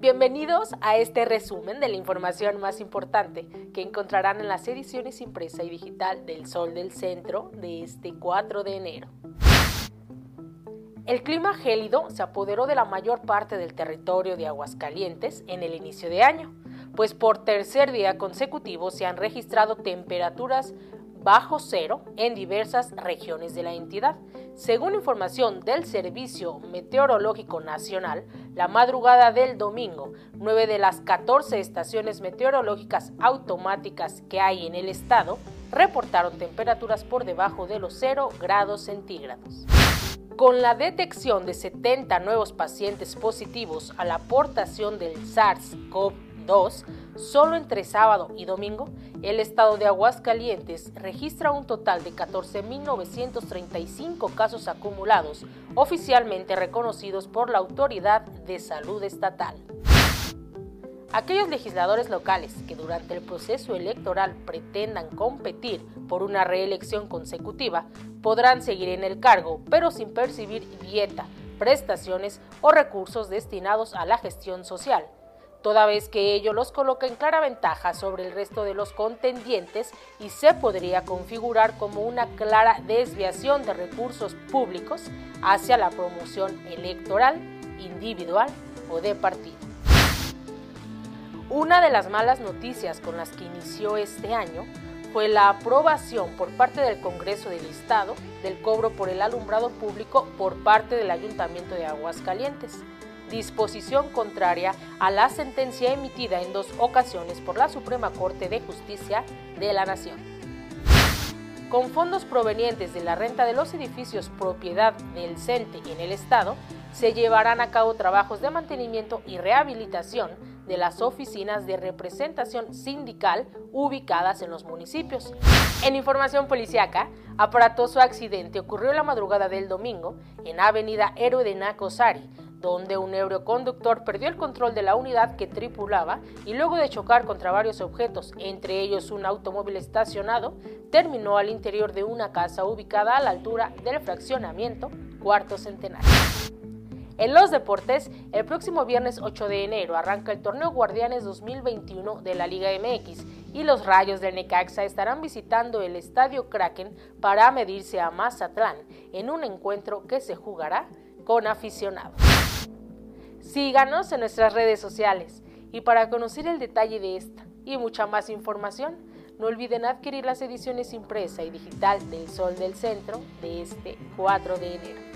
Bienvenidos a este resumen de la información más importante que encontrarán en las ediciones impresa y digital del Sol del Centro de este 4 de enero. El clima gélido se apoderó de la mayor parte del territorio de Aguascalientes en el inicio de año, pues por tercer día consecutivo se han registrado temperaturas bajo cero en diversas regiones de la entidad. Según información del Servicio Meteorológico Nacional, la madrugada del domingo, nueve de las 14 estaciones meteorológicas automáticas que hay en el estado reportaron temperaturas por debajo de los 0 grados centígrados. Con la detección de 70 nuevos pacientes positivos a la aportación del SARS-CoV 2, solo entre sábado y domingo, el estado de Aguascalientes registra un total de 14.935 casos acumulados oficialmente reconocidos por la Autoridad de Salud Estatal. Aquellos legisladores locales que durante el proceso electoral pretendan competir por una reelección consecutiva podrán seguir en el cargo, pero sin percibir dieta, prestaciones o recursos destinados a la gestión social toda vez que ello los coloca en clara ventaja sobre el resto de los contendientes y se podría configurar como una clara desviación de recursos públicos hacia la promoción electoral, individual o de partido. Una de las malas noticias con las que inició este año fue la aprobación por parte del Congreso del Estado del cobro por el alumbrado público por parte del Ayuntamiento de Aguascalientes disposición contraria a la sentencia emitida en dos ocasiones por la Suprema Corte de Justicia de la Nación. Con fondos provenientes de la renta de los edificios propiedad del CENTE en el Estado, se llevarán a cabo trabajos de mantenimiento y rehabilitación de las oficinas de representación sindical ubicadas en los municipios. En información policiaca, aparatoso accidente ocurrió la madrugada del domingo en Avenida Héroe de Nacosari, donde un euroconductor perdió el control de la unidad que tripulaba y luego de chocar contra varios objetos, entre ellos un automóvil estacionado, terminó al interior de una casa ubicada a la altura del fraccionamiento Cuarto Centenario. En los deportes, el próximo viernes 8 de enero arranca el torneo Guardianes 2021 de la Liga MX y los Rayos del Necaxa estarán visitando el Estadio Kraken para medirse a Mazatlán en un encuentro que se jugará con aficionados. Síganos en nuestras redes sociales y para conocer el detalle de esta y mucha más información, no olviden adquirir las ediciones impresa y digital del Sol del Centro de este 4 de enero.